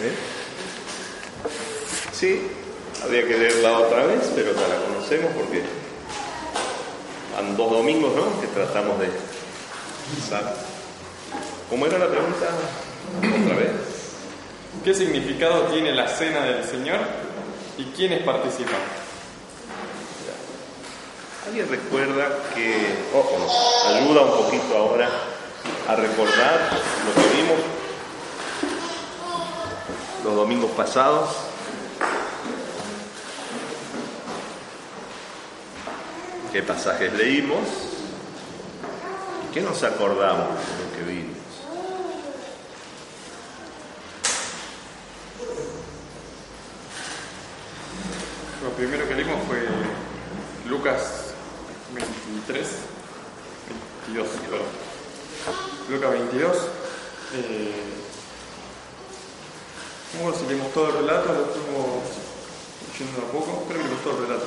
¿Eh? Sí, habría que leerla otra vez, pero ya la conocemos porque han dos domingos ¿no? que tratamos de ¿Cómo era la pregunta? ¿Otra vez? ¿Qué significado tiene la cena del Señor y quiénes participan? ¿Alguien recuerda que, o nos ayuda un poquito ahora a recordar lo que vimos los domingos pasados? ¿Qué pasajes leímos? ¿Qué nos acordamos de lo que vimos? Lo primero que leímos fue Lucas 23, 22, perdón. Lucas 22. Eh, no si leímos todo el relato, lo estuvimos leyendo a poco, pero leímos todo el relato.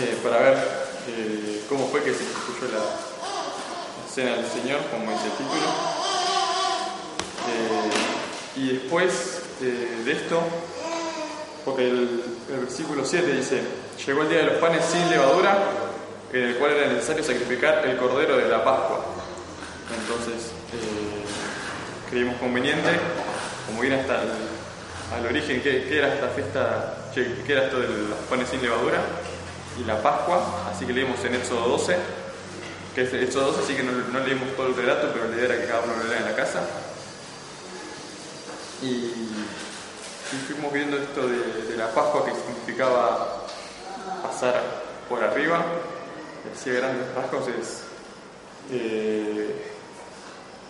Eh, para ver eh, cómo fue que se instituyó la, la, cena del Señor, como dice el título. Eh, y después de esto, porque el, el, versículo 7 dice, llegó el día de los panes sin levadura, en el cual era necesario sacrificar el cordero de la Pascua. Entonces, creímos conveniente, como ir hasta el, al origen, ¿qué, ¿qué, era esta fiesta, qué era esto de los panes sin levadura? Y la Pascua, así que leímos en Éxodo 12, que es Éxodo 12, así que no, leímos todo el relato, pero la idea era que cada uno lo lea en la casa. Y, fuimos viendo esto de, la Pascua que significaba pasar por arriba, así grandes rasgos es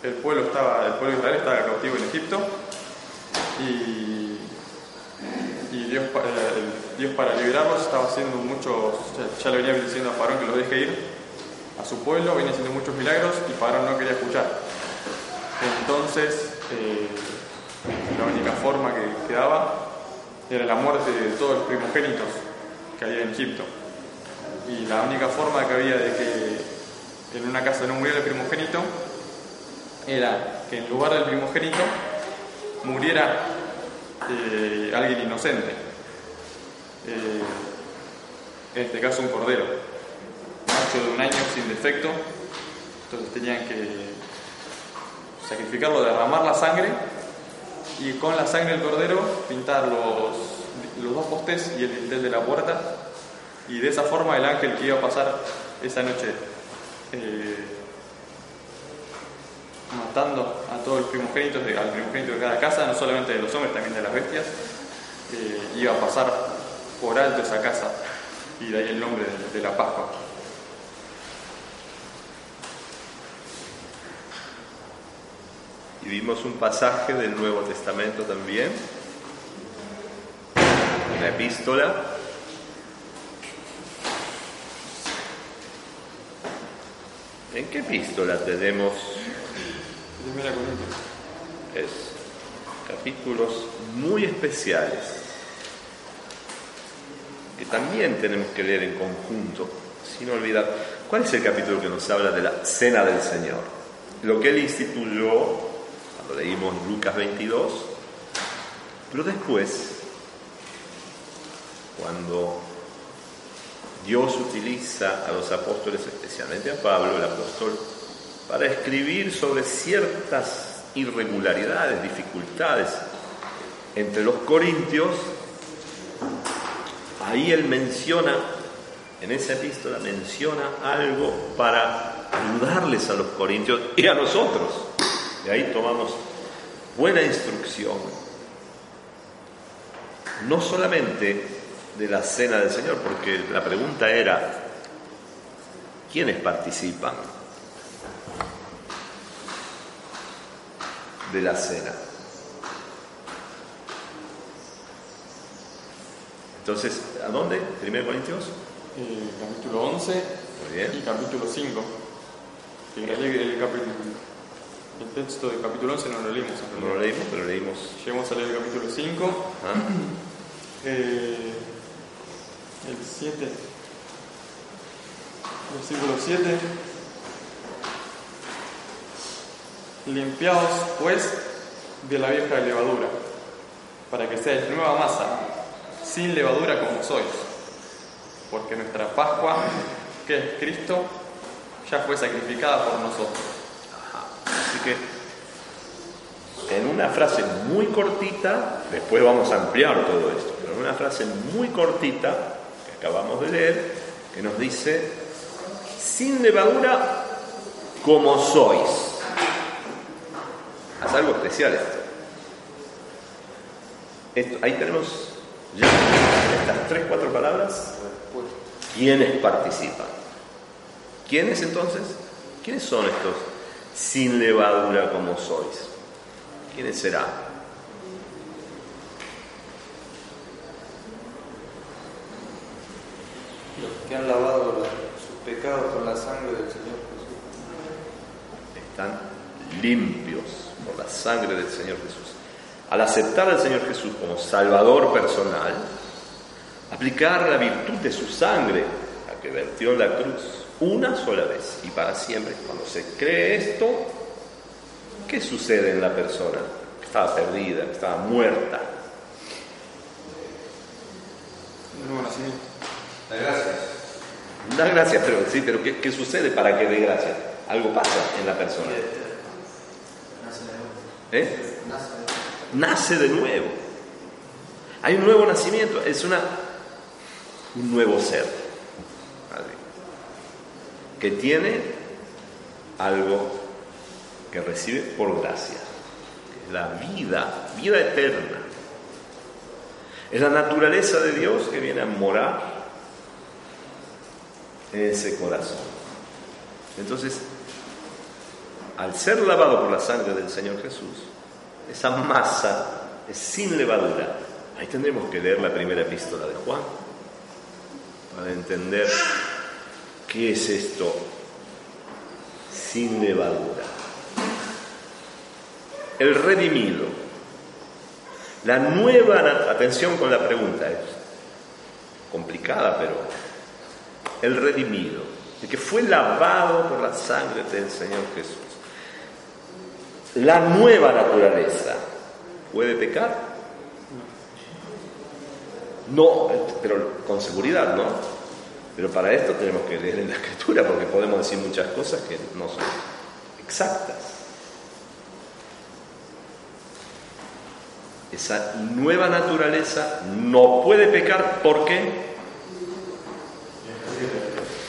el pueblo estaba, el pueblo de Israel estaba cautivo en Egipto y, y Dios, eh, Dios para liberarlos estaba haciendo muchos, ya, le venía diciendo a Faraón que los deje ir a su pueblo, venía haciendo muchos milagros y Faraón no quería escuchar. Entonces, eh, la única forma que quedaba era la muerte de todos los primogénitos que había en Egipto. Y la única forma que había de que en una casa no muriera el primogénito era que en lugar del primogénito muriera eh, alguien inocente. Eh, en este caso un cordero, macho de un año sin defecto. Entonces tenían que sacrificarlo, derramar la sangre y con la sangre del cordero pintar los, los dos postes y el dintel de la puerta y de esa forma el ángel que iba a pasar esa noche eh, matando a todos los primogénitos, al primogénito de cada casa, no solamente de los hombres, también de las bestias, eh, iba a pasar por alto esa casa y de ahí el nombre de, de la Pascua. Y vimos un pasaje del Nuevo Testamento también, una epístola. ¿En qué epístola tenemos? Corintios. Es capítulos muy especiales que también tenemos que leer en conjunto, sin olvidar. ¿Cuál es el capítulo que nos habla de la cena del Señor? Lo que él instituyó cuando leímos Lucas 22, pero después, cuando Dios utiliza a los apóstoles, especialmente a Pablo, el apóstol, para escribir sobre ciertas irregularidades, dificultades entre los corintios, ahí él menciona, en esa epístola menciona algo para ayudarles a los corintios y a nosotros. De ahí tomamos buena instrucción, no solamente de la cena del Señor, porque la pregunta era, ¿quiénes participan de la cena? Entonces, ¿a dónde? ¿Primero Corintios? Eh, capítulo 11 Muy bien. y capítulo 5. El, el, capítulo, el texto del capítulo 11 no lo leímos. No lo leímos, pero leímos. Llegamos a leer el capítulo 5. ¿Ah? Eh, el 7. Versículo 7. Limpiaos, pues, de la vieja levadura, para que seáis nueva masa, sin levadura como sois, porque nuestra Pascua, que es Cristo, ya fue sacrificada por nosotros. Así que, en una frase muy cortita, después vamos a ampliar todo esto, pero en una frase muy cortita, que acabamos de leer, que nos dice, sin levadura como sois. Es algo especial esto. Ahí tenemos ya estas tres, cuatro palabras. ¿Quiénes participan? ¿Quiénes entonces? ¿Quiénes son estos sin levadura como sois? ¿Quiénes serán? Los que han lavado sus pecados con la sangre del Señor Jesús. Están limpios por la sangre del Señor Jesús. Al aceptar al Señor Jesús como Salvador personal, aplicar la virtud de su sangre, la que vertió en la cruz, una sola vez y para siempre. Cuando se cree esto, ¿qué sucede en la persona? Que estaba perdida, que estaba muerta. Nuevo nacimiento. Da gracias. Da gracias, pero sí, pero ¿qué, qué sucede para que dé gracias? Algo pasa en la persona. ¿Eh? Nace de nuevo. Hay un nuevo nacimiento, es una, un nuevo ser. Que tiene algo que recibe por gracia. La vida, vida eterna. Es la naturaleza de Dios que viene a morar en ese corazón. Entonces, al ser lavado por la sangre del Señor Jesús, esa masa es sin levadura. Ahí tendremos que leer la primera epístola de Juan para entender qué es esto sin levadura. El redimido. La nueva, atención con la pregunta, es complicada, pero el redimido, el que fue lavado por la sangre del Señor Jesús. La nueva naturaleza puede pecar. No, pero con seguridad, ¿no? Pero para esto tenemos que leer en la escritura porque podemos decir muchas cosas que no son exactas. Esa nueva naturaleza no puede pecar porque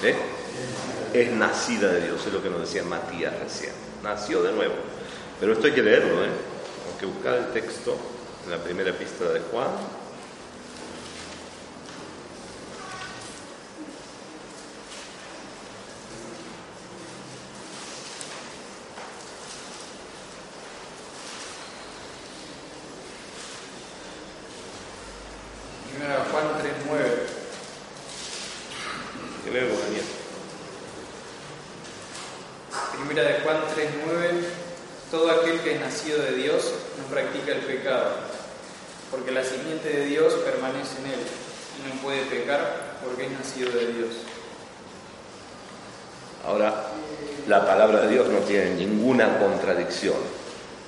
¿Eh? es nacida de Dios, es lo que nos decía Matías recién. Nació de nuevo. Pero esto hay que leerlo, ¿eh? Hay que buscar el texto en la primera epístola de Juan. Primera Juan 3.9. Que leo, Daniel. Primera de Juan 3.9. Todo aquel que es nacido de Dios no practica el pecado, porque la simiente de Dios permanece en él y no puede pecar porque es nacido de Dios. Ahora, la palabra de Dios no tiene ninguna contradicción.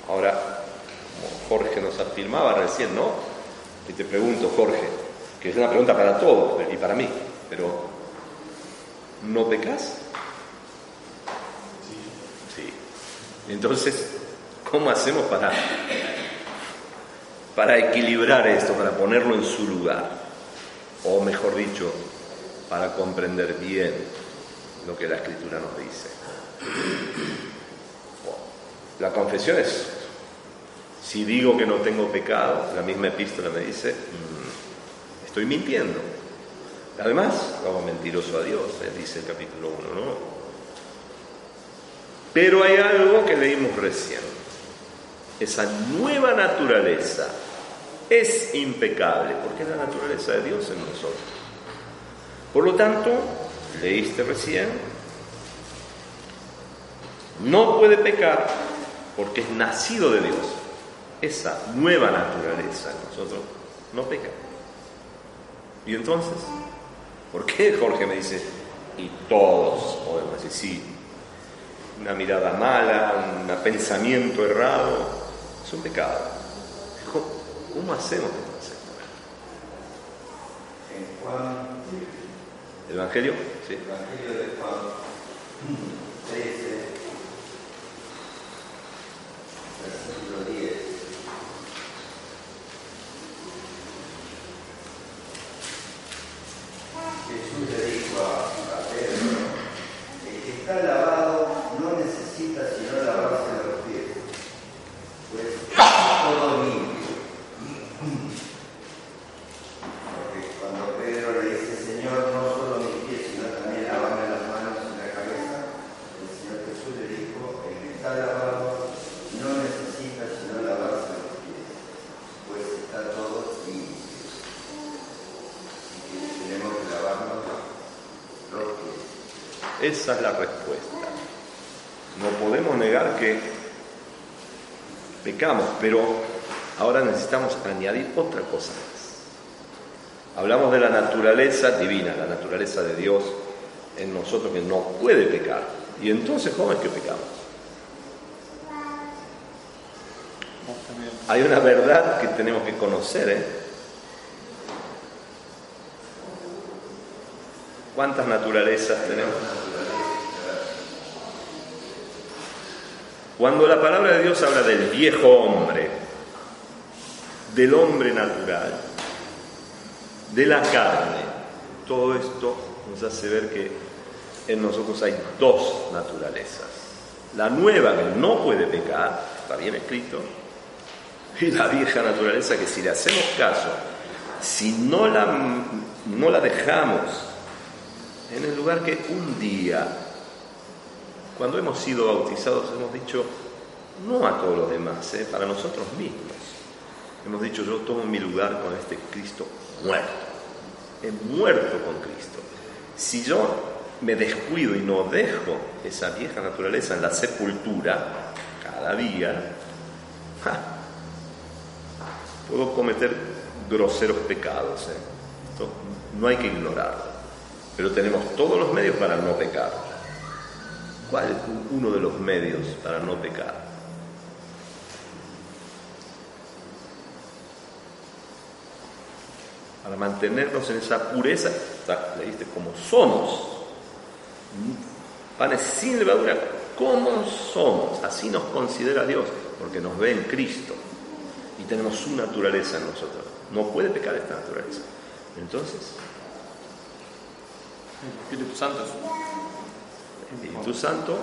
Ahora, como Jorge nos afirmaba recién, ¿no? Y te pregunto, Jorge, que es una pregunta para todos y para mí, pero ¿no pecas? Sí. Entonces, ¿cómo hacemos para, para equilibrar esto, para ponerlo en su lugar? O mejor dicho, para comprender bien lo que la escritura nos dice. La confesión es, si digo que no tengo pecado, la misma epístola me dice, "Mm, estoy mintiendo. Además, hago mentiroso a Dios, eh, dice el capítulo 1, ¿no? Pero hay algo que leímos recién. Esa nueva naturaleza es impecable, porque es la naturaleza de Dios en nosotros. Por lo tanto, leíste recién, no puede pecar porque es nacido de Dios. Esa nueva naturaleza en nosotros no peca. Y entonces, ¿por qué Jorge me dice, y todos podemos decir, sí, una mirada mala, un pensamiento errado, Es un pecado. ¿Cómo, hacemos para aceptar? ¿El Evangelio? Sí. Evangelio de Juan 13, versículo 10. Jesús le dijo a, a Pedro, el que está lavado no necesita sino lavarse los pies, pues está todo limpio. Porque cuando Pedro le dice, Señor, no solo mis pies, sino también lavame las manos y la cabeza, el Señor Jesús le dijo, el que está lavado no necesita sino lavarse los pies, pues está todo limpio. Así que tenemos que lavarnos los pies. Esa es la respuesta. No podemos negar que pecamos, pero ahora necesitamos añadir otra cosa más. Hablamos de la naturaleza divina, la naturaleza de Dios en nosotros que no puede pecar. Y entonces, ¿cómo es que pecamos? Hay una verdad que tenemos que conocer, ¿eh? ¿Cuántas naturalezas tenemos? Cuando la palabra de Dios habla del viejo hombre, del hombre natural, de la carne, todo esto nos hace ver que en nosotros hay dos naturalezas. La nueva que no puede pecar, está bien escrito, y la vieja naturaleza que si le hacemos caso, si no la, no la dejamos en el lugar que un día, cuando hemos sido bautizados, hemos dicho, no a todos los demás, ¿eh? para nosotros mismos. Hemos dicho, yo tomo mi lugar con este Cristo muerto. He muerto con Cristo. Si yo me descuido y no dejo esa vieja naturaleza en la sepultura cada día, puedo cometer groseros pecados. ¿eh? No hay que ignorarlo. Pero tenemos todos los medios para no pecar. ¿Cuál es uno de los medios para no pecar? Para mantenernos en esa pureza, leíste como somos, panes sin levadura, como somos, así nos considera Dios, porque nos ve en Cristo y tenemos su naturaleza en nosotros. No puede pecar esta naturaleza. Entonces, El Espíritu Santo. el Espíritu Santo,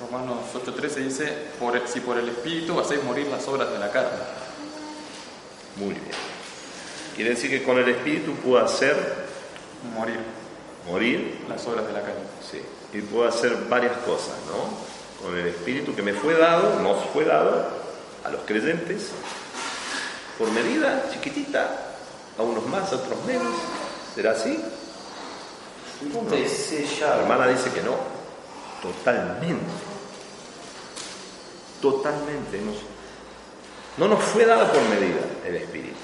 Romanos 8:13 dice, por el- si por el Espíritu hacéis morir las obras de la carne. muy bien. Quiere decir que con el Espíritu puedo hacer Morir morir, las obras de la carne. sí, y puedo hacer varias cosas, ¿no? Con el Espíritu que me fue dado, nos fue dado a los creyentes, por medida chiquitita, a unos más, a otros menos. ¿Será así? No. La hermana dice que no, totalmente. Totalmente. Nos- no nos fue dada por medida el Espíritu.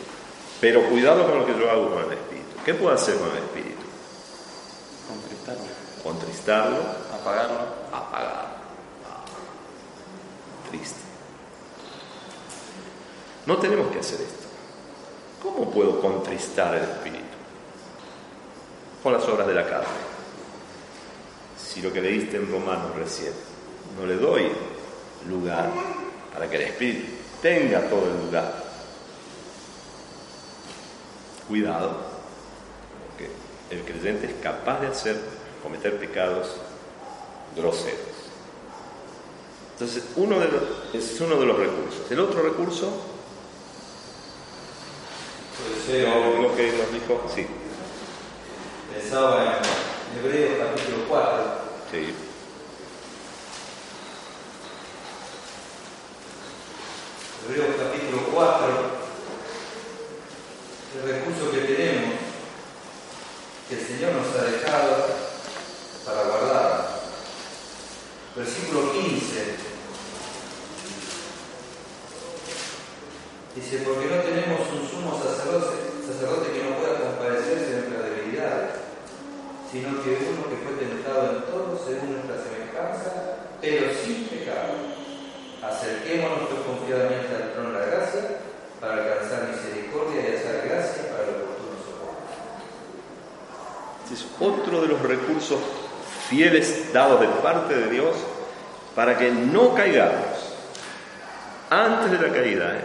Pero cuidado con lo que yo hago con el Espíritu. ¿Qué puedo hacer con el Espíritu? Contristarlo, Contristarlo, apagarlo. apagarlo. Ah, Triste. No tenemos que hacer esto. ¿Cómo puedo contristar el Espíritu? Con las obras de la carne. Si lo que leíste en Romanos recién, no le doy lugar para que el Espíritu tenga todo el lugar. Cuidado, porque el creyente es capaz de hacer, cometer pecados groseros. Entonces, uno de los, es uno de los recursos. El otro recurso, lo que nos dijo, sí, pensaba en Hebreos capítulo 4, sí, Hebreos capítulo 4, el recurso que tenemos, que el Señor nos ha dejado para guardar. Versículo 15. Dice, porque no tenemos un sumo sacerdote, sacerdote que no pueda compadecerse de nuestra debilidad, sino que uno que fue tentado en todo según nuestra semejanza, pero sin pecado. Acerquémonos pues confiadamente al trono de la gracia para alcanzar misericordia y hacer gracia para el oportuno socorro. Este es otro de los recursos fieles dados de parte de Dios para que no caigamos antes de la caída. ¿eh?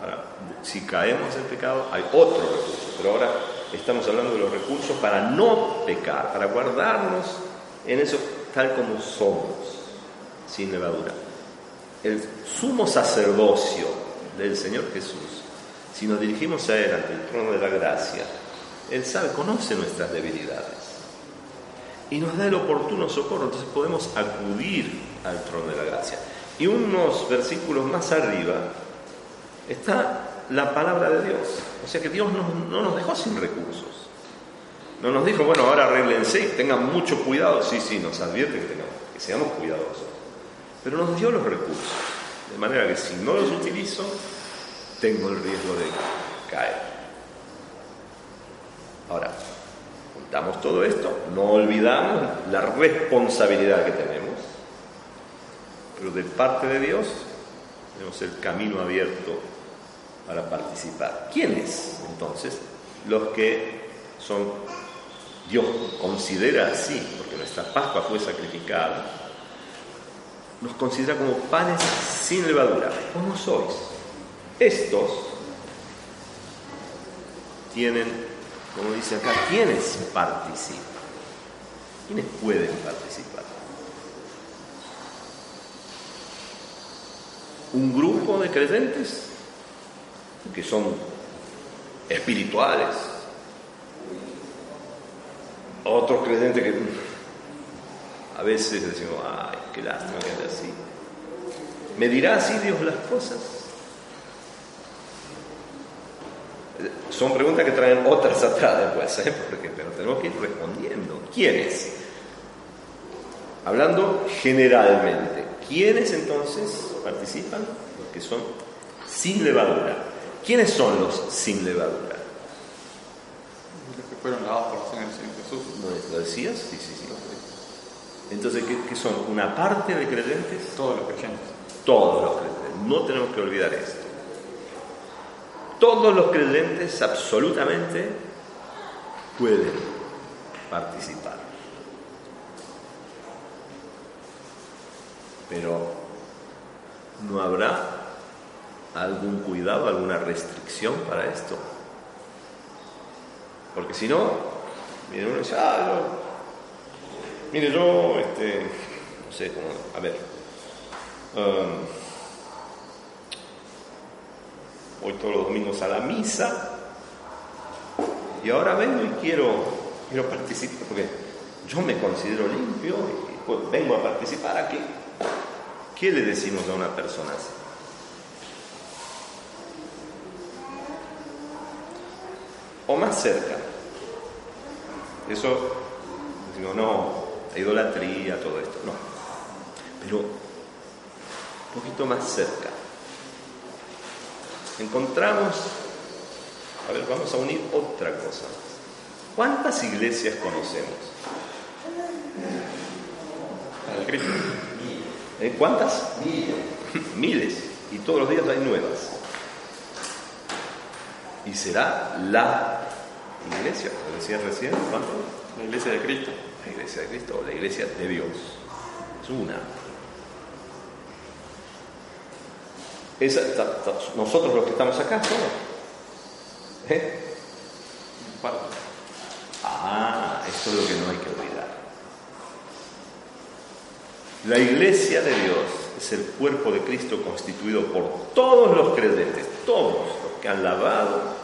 Ahora, si caemos en pecado, hay otro recurso, pero ahora estamos hablando de los recursos para no pecar, para guardarnos en eso tal como somos, sin levadura. El sumo sacerdocio del Señor Jesús, si nos dirigimos a Él ante el trono de la gracia, Él sabe, conoce nuestras debilidades y nos da el oportuno socorro, entonces podemos acudir al trono de la gracia. Y unos versículos más arriba está la palabra de Dios. O sea que Dios no, nos dejó sin recursos. No nos dijo, bueno, ahora arreglense tengan mucho cuidado. Sí, sí, nos advierte que, tengamos, que seamos cuidadosos. Pero nos dio los recursos. De manera que si no los utilizo, tengo el riesgo de caer. Ahora, juntamos todo esto, no olvidamos la responsabilidad que tenemos, pero de parte de Dios tenemos el camino abierto para participar. ¿Quiénes entonces? Los que son, Dios considera así, porque nuestra Pascua fue sacrificada, nos considera como panes sin levadura. ¿Cómo sois? Estos tienen, como dice acá, ¿quiénes participan? ¿Quiénes pueden participar? Un grupo de creyentes que son espirituales. Otros creyentes que a veces decimos, ay, qué lástima que es así. ¿Me dirá así Dios las cosas? Son preguntas que traen otras atrás después, ¿eh? Porque, pero tenemos que ir respondiendo. ¿Quiénes? Hablando generalmente, ¿quiénes entonces participan? Los que son sin levadura. ¿Quiénes son los sin levadura? Los que fueron lavados por la sangre del Señor Jesús. ¿Lo decías? Sí, sí, sí. Entonces, ¿qué, son? ¿Una parte de creyentes? Todos los creyentes. Todos los creyentes. No tenemos que olvidar esto. Todos los creyentes absolutamente pueden participar. Pero no habrá algún cuidado, alguna restricción para esto. Porque si no, mire uno dice, ah, mire yo, este, no sé cómo, a ver, um, voy todos los domingos a la misa y ahora vengo y quiero, quiero participar, porque yo me considero limpio y pues vengo a participar aquí. ¿Qué le decimos a una persona así? O más cerca. Eso, digo, no, la idolatría, todo esto, no. Pero un poquito más cerca. Encontramos, a ver, vamos a unir otra cosa. ¿Cuántas iglesias conocemos? ¿Eh? ¿Cuántas? Miles. Miles. Y todos los días hay nuevas y será la iglesia, como decías recién, ¿cuánto? La iglesia de Cristo. La iglesia de Cristo, la iglesia de Dios. Es una. nosotros los que estamos acá somos. ¿Eh? Ah, esto es lo que no hay que olvidar. La iglesia de Dios es el cuerpo de Cristo constituido por todos los creyentes, todos los que han lavado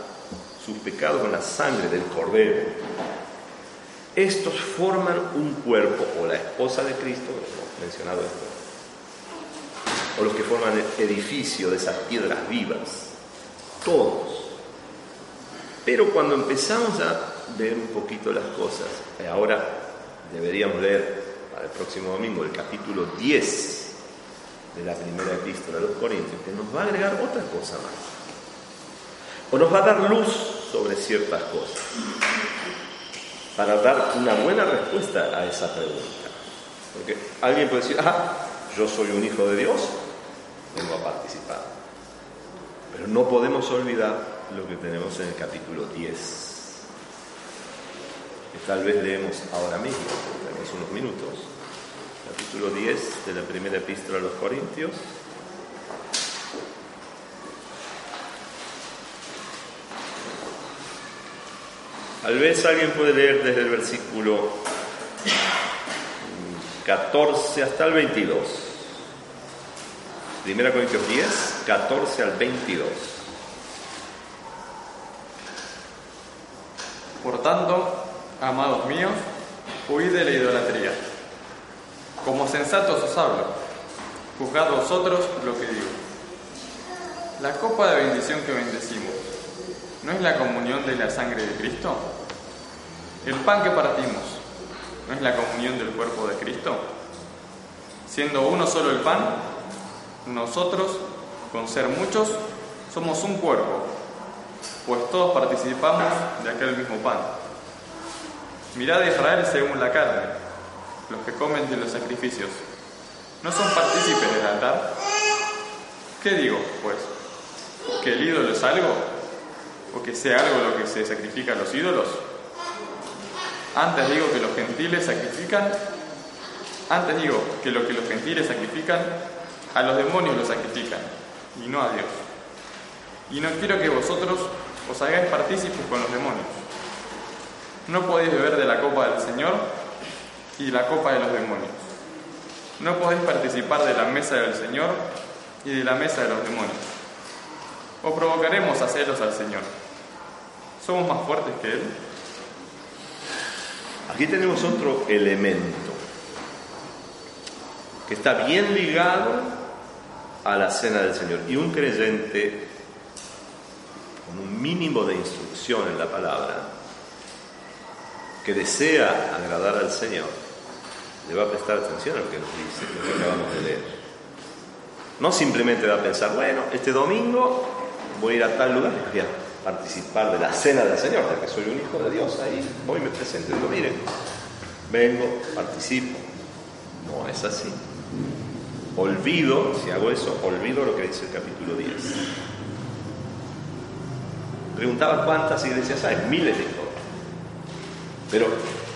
sus pecados con la sangre del cordero. Estos forman un cuerpo, o la esposa de Cristo, hemos mencionado esto, o los que forman el edificio de esas piedras vivas, todos. Pero cuando empezamos a ver un poquito las cosas, ahora deberíamos leer para el próximo domingo el capítulo 10 de la primera epístola de los Corintios, que nos va a agregar otra cosa más o nos va a dar luz sobre ciertas cosas para dar una buena respuesta a esa pregunta. Porque alguien puede decir, ah, yo soy un hijo de Dios, vengo a participar. Pero no podemos olvidar lo que tenemos en el capítulo 10, que tal vez leemos ahora mismo, tenemos unos minutos. Capítulo 10 de la primera epístola a los Corintios. Tal vez alguien puede leer desde el versículo 14 hasta el 22. Primera Corintios 10, 14 al 22. Por tanto, amados míos, huid de la idolatría. Como sensatos os hablo, juzgad vosotros lo que digo. La copa de bendición que bendecimos ¿No es la comunión de la sangre de Cristo? ¿El pan que partimos no es la comunión del cuerpo de Cristo? Siendo uno solo el pan, nosotros, con ser muchos, somos un cuerpo, pues todos participamos de aquel mismo pan. Mirad Israel según la carne, los que comen de los sacrificios. ¿No son partícipes del altar? ¿Qué digo, pues? ¿Que el ídolo es algo? O que sea algo lo que se sacrifica a los ídolos? Antes digo que los gentiles sacrifican, antes digo que lo que los gentiles sacrifican, a los demonios los sacrifican, y no a Dios. Y no quiero que vosotros os hagáis partícipes con los demonios. No podéis beber de la copa del Señor y la copa de los demonios. No podéis participar de la mesa del Señor y de la mesa de los demonios. O provocaremos a celos al Señor. ¿Somos más fuertes que Él? Aquí tenemos otro elemento que está bien ligado a la cena del Señor. Y un creyente con un mínimo de instrucción en la palabra, que desea agradar al Señor, le va a prestar atención a lo que nos dice, lo que acabamos de leer. No simplemente va a pensar, bueno, este domingo voy a ir a tal lugar y participar de la cena del Señor, ya que soy un hijo de Dios, ahí voy me presento y digo, miren, vengo, participo. No es así. Olvido, si hago eso, olvido lo que dice el capítulo 10. Preguntaba cuántas iglesias hay, miles de hijos. Pero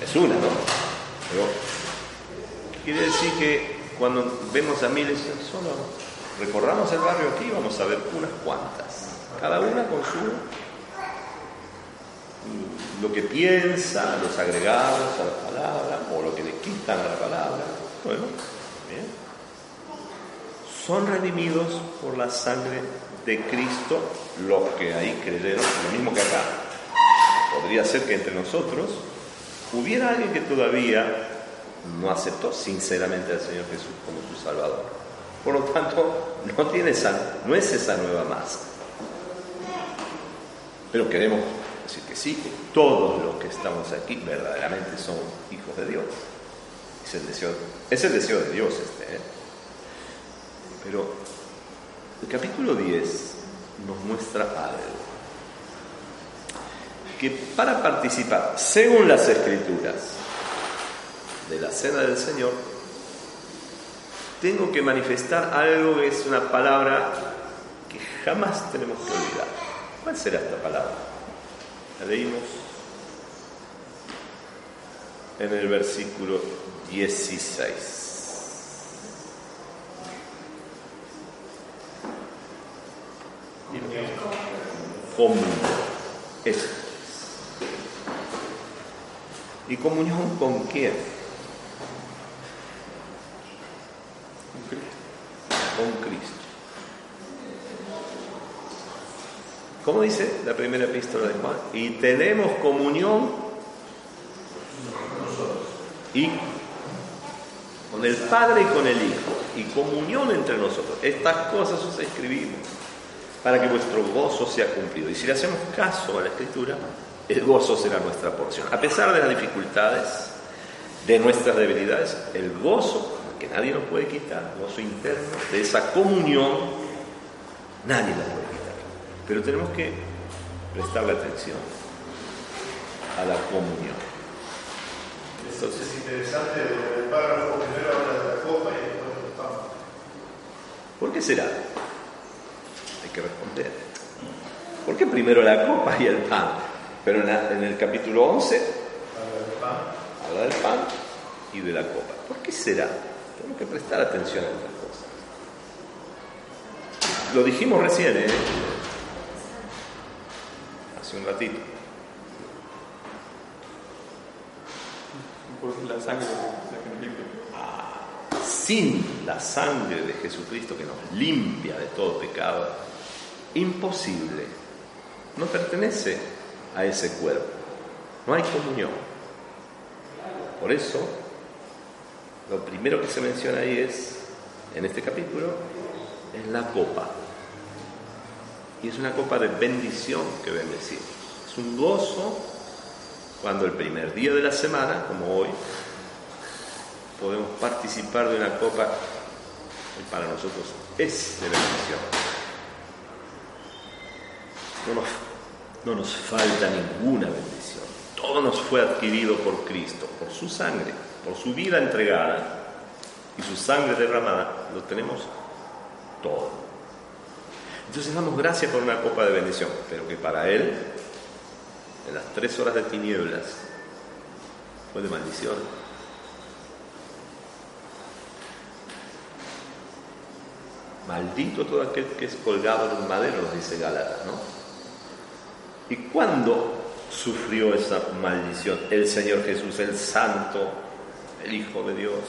es una, ¿no? Pero quiere decir que cuando vemos a miles, solo recorramos el barrio aquí, vamos a ver unas cuantas cada una con su lo que piensa, los agregados a la palabra, o lo que le quitan a la palabra. Bueno. Son redimidos por la sangre de Cristo los que ahí creyeron, lo mismo que acá. Podría ser que entre nosotros hubiera alguien que todavía no aceptó sinceramente al Señor Jesús como su Salvador. Por lo tanto, no, tiene esa, no es esa nueva masa. Pero queremos decir que sí, que todos los que estamos aquí verdaderamente somos hijos de Dios. Es el deseo, es el deseo de Dios este. ¿eh? Pero el capítulo 10 nos muestra algo. Que para participar, según las escrituras, de la cena del Señor, tengo que manifestar algo que es una palabra que jamás tenemos que olvidar. ¿Cuál será esta palabra? La leímos en el versículo 16. Comunión. Eso. ¿Y comunión con quién? Con Cristo. Con Cristo. ¿Cómo dice la primera epístola de Juan? Y tenemos comunión y con el Padre y con el Hijo, y comunión entre nosotros. Estas cosas os escribimos para que vuestro gozo sea cumplido. Y si le hacemos caso a la Escritura, el gozo será nuestra porción. A pesar de las dificultades, de nuestras debilidades, el gozo, que nadie nos puede quitar, el gozo interno, de esa comunión, nadie la puede pero tenemos que prestarle atención a la comunión. Entonces, es interesante el párrafo primero habla de la copa y después del pan. ¿Por qué será? Hay que responder. ¿Por qué primero la copa y el pan? Pero en, el capítulo 11 habla del pan y de la copa. ¿Por qué será? Tenemos que prestar atención a estas cosas. Lo dijimos recién, ¿eh? Hace un ratito. la sangre que nos ah, sin la sangre de Jesucristo que nos limpia de todo pecado, imposible. No pertenece a ese cuerpo. No hay comunión. Por eso, lo primero que se menciona ahí es, en este capítulo, es la copa. Y es una copa de bendición que bendecimos. Es un gozo cuando el primer día de la semana, como hoy, podemos participar de una copa que para nosotros es de bendición. No nos, no nos falta ninguna bendición. Todo nos fue adquirido por Cristo, por su sangre, por su vida entregada y su sangre derramada. Lo tenemos todo. Entonces damos gracias por una copa de bendición, pero que para Él, en las tres horas de tinieblas, fue de maldición. Maldito todo aquel que es colgado en un madero, nos dice Gálatas, ¿no? ¿Y cuándo sufrió esa maldición el Señor Jesús, el Santo, el Hijo de Dios?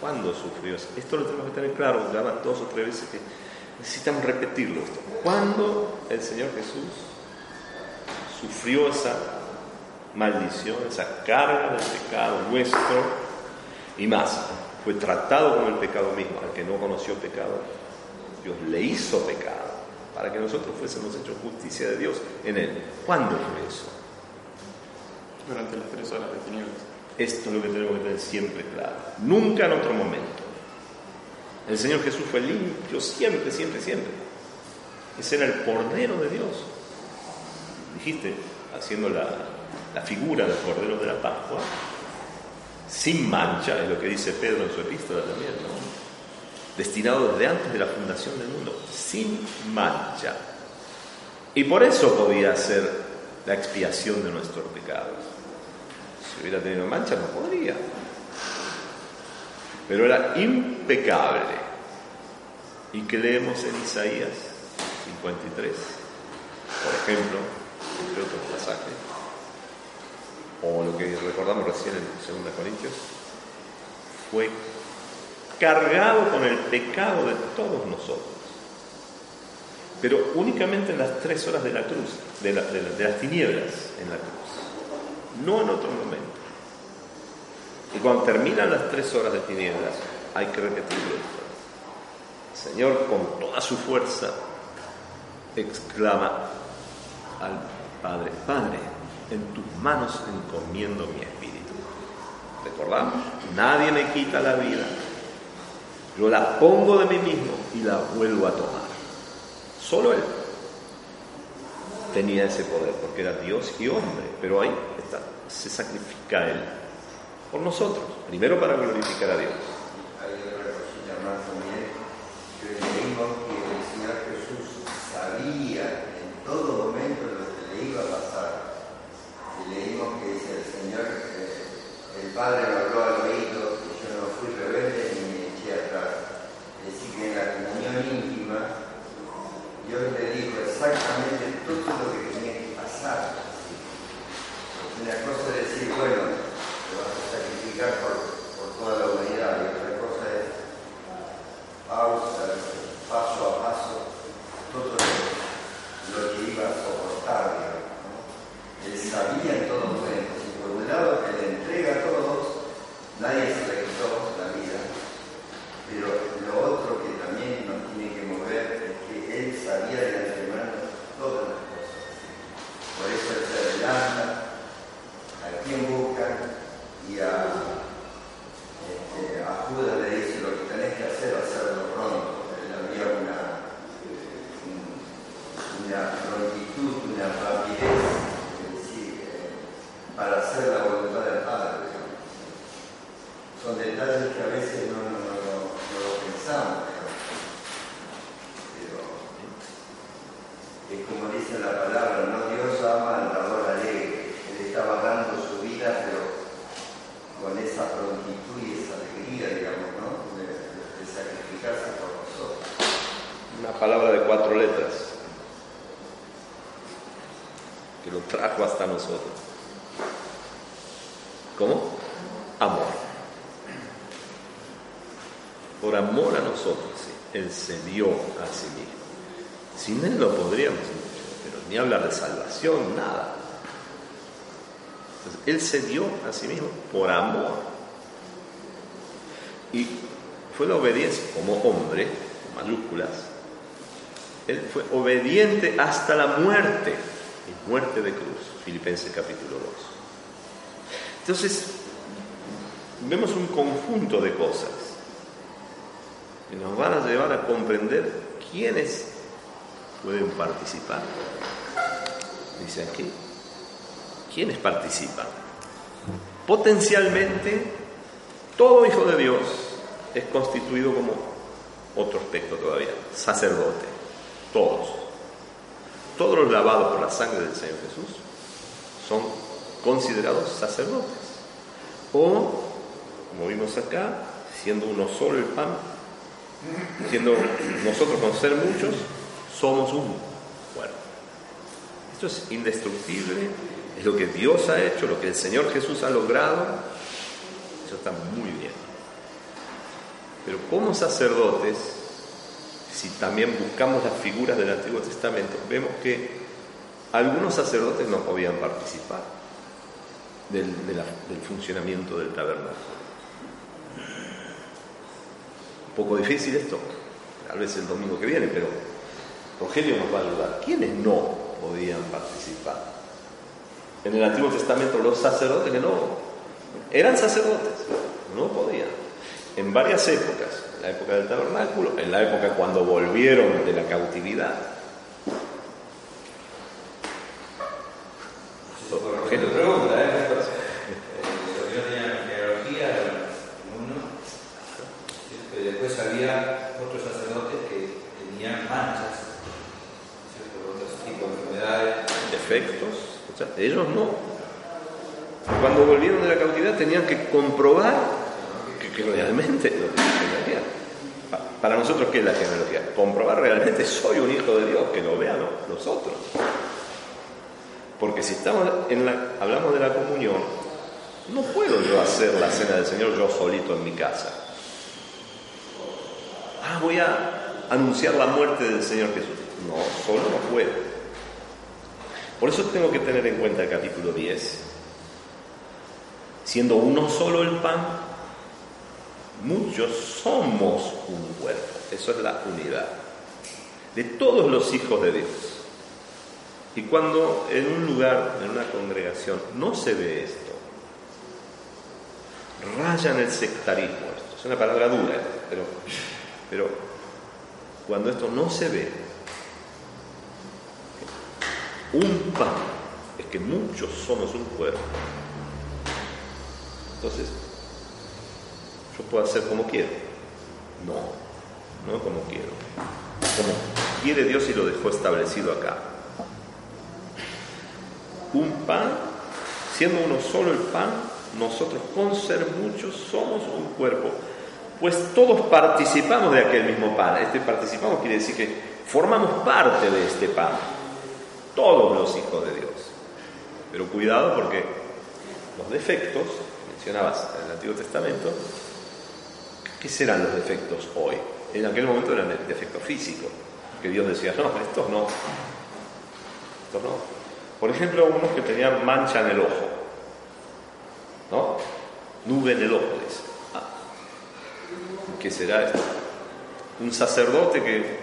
¿Cuándo sufrió? Esto lo tenemos que tener claro, ya dos o tres veces que necesitamos repetirlo esto. ¿Cuándo el Señor Jesús sufrió esa maldición, esa carga del pecado nuestro y más? Fue tratado con el pecado mismo. Al que no conoció pecado, Dios le hizo pecado para que nosotros fuésemos hechos justicia de Dios en él. ¿Cuándo fue eso? Durante las tres horas de tinieblas. Esto es lo que tenemos que tener siempre claro. Nunca en otro momento. El Señor Jesús fue limpio siempre, siempre, siempre. Ese era el Cordero de Dios. Dijiste, haciendo la, la figura del Cordero de la Pascua, sin mancha, es lo que dice Pedro en su epístola también, ¿no? destinado desde antes de la fundación del mundo, sin mancha. Y por eso podía ser la expiación de nuestros pecados. Si hubiera tenido mancha, no podría pero era impecable. ¿Y que leemos en Isaías 53? Por ejemplo, entre otros pasajes, o lo que recordamos recién en 2 Corintios, fue cargado con el pecado de todos nosotros, pero únicamente en las tres horas de la cruz, de las tinieblas en la cruz, no en otro momento. Y cuando terminan las tres horas de tinieblas, hay que repetirlo. El Señor, con toda su fuerza, exclama al Padre, Padre, en tus manos encomiendo mi espíritu. ¿Recordamos? Nadie me quita la vida. Yo la pongo de mí mismo y la vuelvo a tomar. Solo Él tenía ese poder, porque era Dios y hombre, pero ahí se sacrifica Él por nosotros, primero para glorificar a Dios. Padre habló al oído, yo no fui rebelde ni me eché atrás. Es decir, que en la comunión íntima, Dios le dijo exactamente todo lo que tenía que pasar. Una cosa bueno, por, toda la humanidad y otra cosa es pausa, paso a paso, todo lo que iba a soportar. ¿no? Él sabía en todo momento, si por un lado que le entrega a todos, nadie se le quitó la vida, pero lo otro que también nos tiene que mover es que él sabía de antemano todas las cosas. Por eso él se adelanta, a quien buscan y a Judas le dice lo que tenés que hacer, hacerlo pronto. Había una, una prontitud, una rapidez decir, para hacer la voluntad del Padre. Son detalles que a veces no, no, no, no lo pensamos. una palabra de cuatro letras que lo trajo hasta nosotros. ¿Cómo? Amor. Por amor a nosotros, Él se dio a sí mismo. Sin Él no podríamos, pero ni hablar de salvación, nada. él se dio a sí mismo por amor. Y fue la obediencia como hombre, mayúsculas. Él fue obediente hasta la muerte, y muerte de cruz, Filipenses capítulo 2. Entonces, vemos un conjunto de cosas nos van a llevar a comprender quiénes pueden participar. Dice aquí, ¿quiénes participan? Potencialmente, todo hijo de Dios es constituido como otro aspecto todavía, sacerdote, todos. Todos los lavados por la sangre del Señor Jesús son considerados sacerdotes. O, como vimos acá, siendo uno solo el pan, siendo nosotros con ser muchos, somos un cuerpo. Esto es indestructible, es lo que Dios ha hecho, lo que el Señor Jesús ha logrado. Eso está muy bien. Pero como sacerdotes, si también buscamos las figuras del Antiguo Testamento, vemos que algunos sacerdotes no podían participar del, funcionamiento del tabernáculo. Poco difícil esto, tal vez el domingo que viene, pero Rogelio nos va a ayudar. ¿Quiénes no podían participar? En el Antiguo Testamento los sacerdotes que no eran sacerdotes, no podían en varias épocas, en la época del tabernáculo, en la época cuando volvieron de la cautividad. ¿Qué te pregunta, ¿eh? Yo tenía genealogía, uno, y después había otros sacerdotes que tenían manchas, otros tipos de enfermedades. Defectos, o sea, ellos no. Cuando volvieron de la cautividad tenían que comprobar que realmente lo Para nosotros, ¿qué es la genealogía? Comprobar realmente soy un hijo de Dios, que lo vean los otros. Porque si estamos hablamos de la comunión, no puedo yo hacer la cena del Señor yo solito en mi casa. Ah, voy a anunciar la muerte del Señor Jesús. No, solo no puedo. Por eso tengo que tener en cuenta el capítulo 10. Siendo uno solo el pan, muchos somos un cuerpo. Eso es la unidad de todos los hijos de Dios. Y cuando en un lugar, en una congregación, no se ve esto, rayan el sectarismo. Esto es una palabra dura, pero, pero cuando esto no se ve, un pan es que muchos somos un cuerpo. Entonces, yo puedo hacer como quiero. No, no como quiero. Como quiere Dios y lo dejó establecido acá. Un pan, siendo uno solo el pan, nosotros con ser muchos somos un cuerpo. Pues todos participamos de aquel mismo pan. Este participamos quiere decir que formamos parte de este pan. Todos los hijos de Dios. Pero cuidado porque los defectos, mencionabas en el Antiguo Testamento, ¿Qué serán los defectos hoy? En aquel momento eran defectos físicos, que Dios decía, no, estos no, estos no. Por ejemplo, unos que tenían mancha en el ojo, ¿no? Nube en el ojo, ¿Qué será esto? Un sacerdote que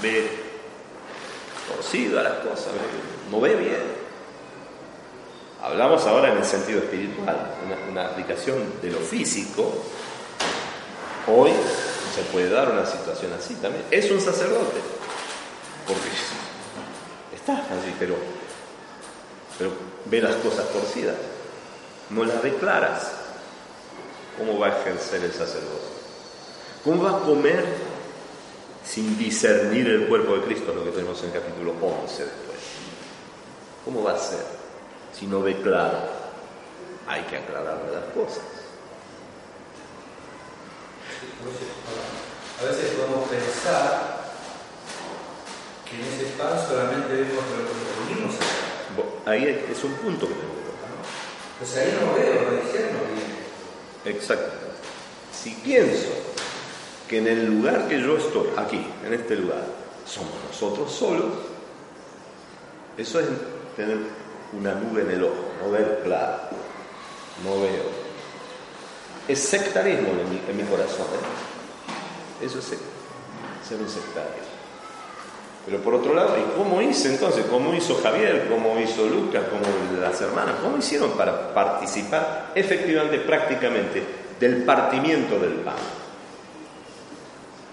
ve torcida las cosas, no ve bien. Hablamos ahora en el sentido espiritual, una, aplicación de lo físico Hoy se puede dar una situación así también. Es un sacerdote, porque está allí, pero, pero ve las cosas torcidas, no las declaras. ¿Cómo va a ejercer el sacerdote? ¿Cómo va a comer sin discernir el cuerpo de Cristo? Lo que tenemos en el capítulo 11 después. ¿Cómo va a ser si no ve claro? Hay que aclarar las cosas. A veces podemos pensar Que en ese pan solamente vemos lo que acá. Ahí es un punto que tocar. Pues ahí no veo, no discerno bien. Exacto. Si pienso que en el lugar que yo estoy, aquí, en este lugar, somos nosotros solos, eso es tener una nube en el ojo, no ver claro, no veo. Es sectarismo en mi, corazón, ¿eh? eso es ser un sectario. Pero por otro lado, ¿y cómo hice entonces? ¿Cómo hizo Javier? ¿Cómo hizo Lucas? ¿Cómo las hermanas? ¿Cómo hicieron para participar efectivamente, prácticamente, del partimiento del pan?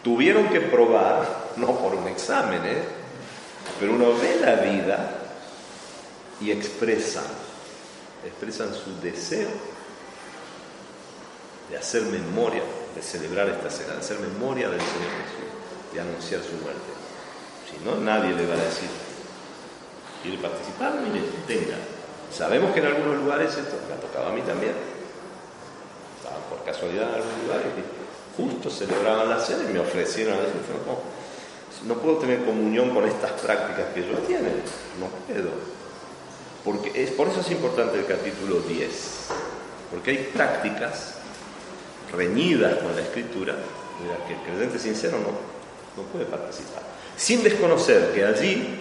Tuvieron que probar, no por un examen, ¿eh? pero uno ve la vida y expresan, expresan su deseo de hacer memoria, de celebrar esta cena, de hacer memoria del Señor Jesús, de anunciar su muerte. Si no, nadie le va a decir, ¿quiere participar? Mire, tenga. Sabemos que en algunos lugares esto me ha tocado a mí también. Estaba por casualidad en algunos lugares justo celebraban la cena y me ofrecieron a decir, no, no puedo tener comunión con estas prácticas que ellos tienen. No puedo. Porque es, por eso es importante el capítulo 10. Porque hay prácticas reñidas con la escritura de las que el creyente sincero no, no puede participar sin desconocer que allí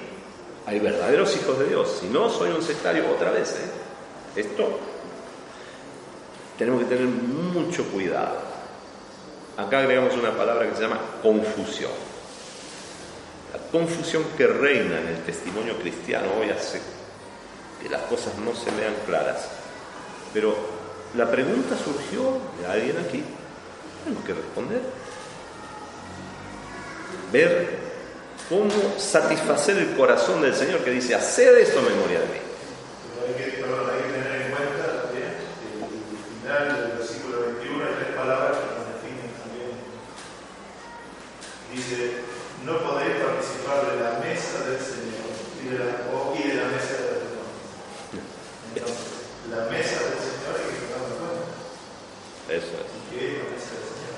hay verdaderos hijos de Dios. Si no, soy un sectario otra vez. ¿eh? Esto tenemos que tener mucho cuidado. Acá agregamos una palabra que se llama confusión. La confusión que reina en el testimonio cristiano hoy hace que las cosas no se vean claras. Pero la pregunta surgió de alguien aquí. Tenemos que responder. Ver cómo satisfacer el corazón del Señor que dice, haced esto en memoria de mí. Pero hay que, perdón, hay que tener en cuenta también el final del versículo 21, hay tres palabras que nos definen también. Dice, no podéis participar de la mesa del Señor y de la, y de la mesa del Señor. Entonces, la mesa del Señor hay que tomarla en cuenta. Eso es. ¿Qué es la mesa del Señor?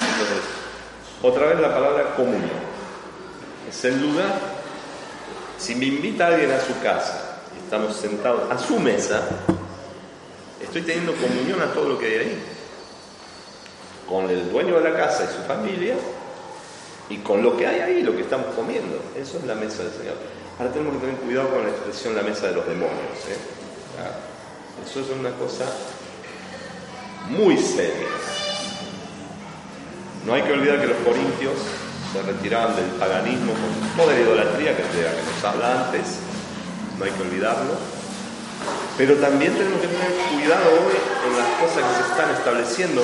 Entonces, otra vez la palabra comunión. Es el lugar. Si me invita alguien a casa y estamos sentados a su mesa, estoy teniendo comunión a todo lo que hay ahí. Con el dueño de la casa y su familia y con lo que hay ahí, lo que estamos comiendo. Eso es la mesa del Señor. Ahora tenemos que tener cuidado con la expresión la mesa de los demonios. ¿eh? Eso es una cosa muy seria. No hay que olvidar que los corintios se retiraban del paganismo con toda la idolatría que, que nos habla antes, no hay que olvidarlo. Pero también tenemos que tener cuidado hoy en las cosas que se están estableciendo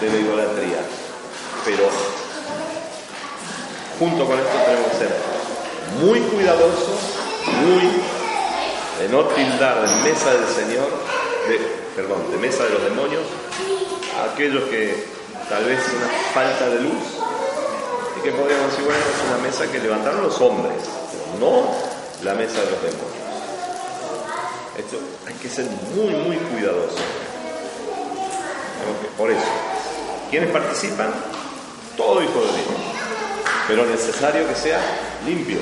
de la idolatría. Pero junto con esto tenemos que ser muy cuidadosos, muy de no tildar de mesa del Señor, de, perdón, de mesa de los demonios, aquellos que tal vez una falta de luz, y que podríamos decir, bueno, es una mesa que levantaron los hombres, no la mesa de los demonios. Esto hay que ser muy, muy cuidadoso. Por eso, quienes participan, todo hijo de Dios, pero necesario que sea limpio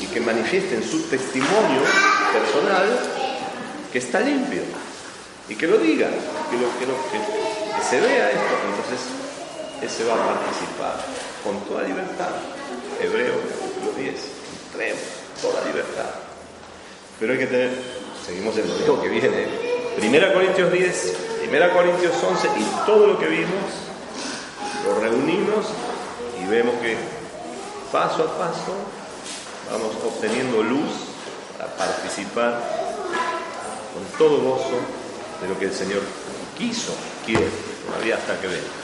y que manifiesten su testimonio personal que está limpio y que lo diga, que, lo, que, lo, que se vea esto, entonces ese va a participar con toda libertad. Hebreo capítulo 10, tenemos toda libertad. Pero hay que tener, seguimos en lo que viene, Primera Corintios 10, Primera Corintios 11 y todo lo que vimos, lo reunimos y vemos que paso a paso vamos obteniendo luz para participar con todo gozo de lo que el Señor quiso, quiere, todavía hasta que venga.